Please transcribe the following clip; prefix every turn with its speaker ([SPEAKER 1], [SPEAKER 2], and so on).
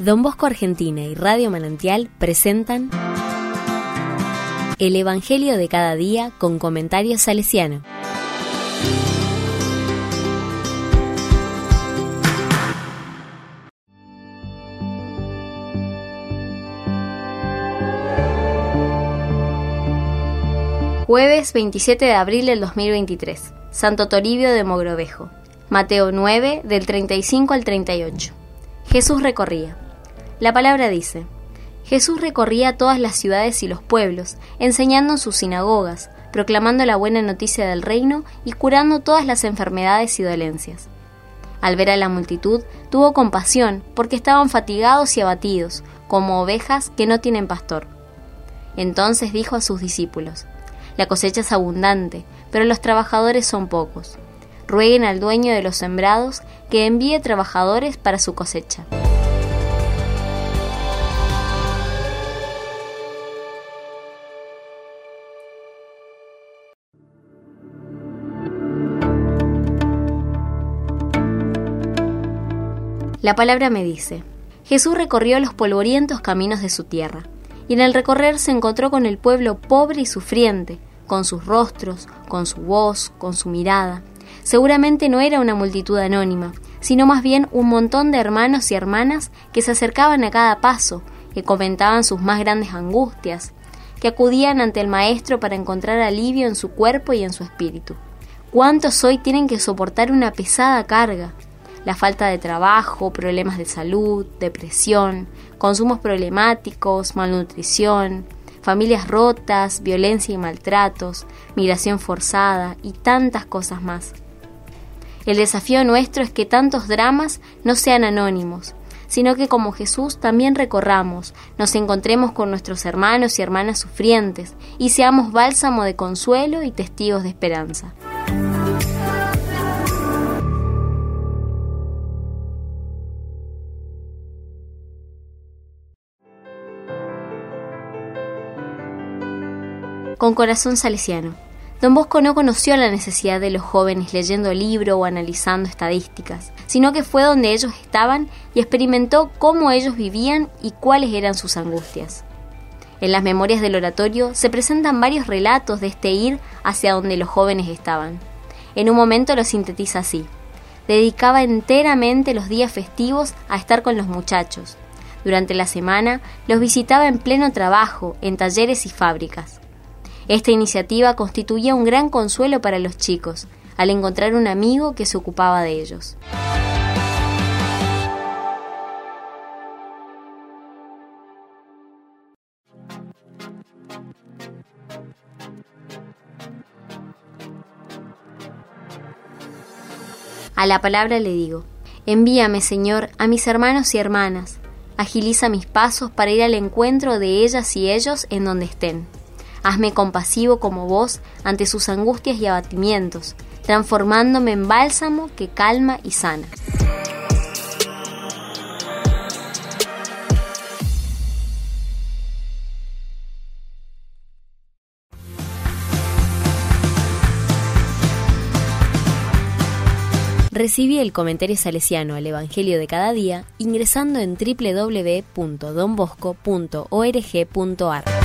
[SPEAKER 1] Don Bosco Argentina y Radio Manantial presentan El Evangelio de cada día con comentarios salesiano. Jueves 27 de abril del 2023. Santo Toribio de Mogrovejo. Mateo 9 del 35 al 38. Jesús recorría. La palabra dice, Jesús recorría todas las ciudades y los pueblos, enseñando en sus sinagogas, proclamando la buena noticia del reino y curando todas las enfermedades y dolencias. Al ver a la multitud, tuvo compasión, porque estaban fatigados y abatidos, como ovejas que no tienen pastor. Entonces dijo a sus discípulos, La cosecha es abundante, pero los trabajadores son pocos. Rueguen al dueño de los sembrados que envíe trabajadores para su cosecha. La palabra me dice, Jesús recorrió los polvorientos caminos de su tierra, y en el recorrer se encontró con el pueblo pobre y sufriente, con sus rostros, con su voz, con su mirada. Seguramente no era una multitud anónima, sino más bien un montón de hermanos y hermanas que se acercaban a cada paso, que comentaban sus más grandes angustias, que acudían ante el Maestro para encontrar alivio en su cuerpo y en su espíritu. ¿Cuántos hoy tienen que soportar una pesada carga? La falta de trabajo, problemas de salud, depresión, consumos problemáticos, malnutrición, familias rotas, violencia y maltratos, migración forzada y tantas cosas más. El desafío nuestro es que tantos dramas no sean anónimos, sino que como Jesús también recorramos, nos encontremos con nuestros hermanos y hermanas sufrientes y seamos bálsamo de consuelo y testigos de esperanza. Con corazón salesiano. Don Bosco no conoció la necesidad de los jóvenes leyendo libro o analizando estadísticas, sino que fue donde ellos estaban y experimentó cómo ellos vivían y cuáles eran sus angustias. En las memorias del oratorio se presentan varios relatos de este ir hacia donde los jóvenes estaban. En un momento lo sintetiza así. Dedicaba enteramente los días festivos a estar con los muchachos. Durante la semana los visitaba en pleno trabajo, en talleres y fábricas. Esta iniciativa constituía un gran consuelo para los chicos, al encontrar un amigo que se ocupaba de ellos. A la palabra le digo, envíame, Señor, a mis hermanos y hermanas, agiliza mis pasos para ir al encuentro de ellas y ellos en donde estén. Hazme compasivo como vos ante sus angustias y abatimientos, transformándome en bálsamo que calma y sana. Recibí el comentario salesiano al Evangelio de cada día ingresando en www.donbosco.org.ar.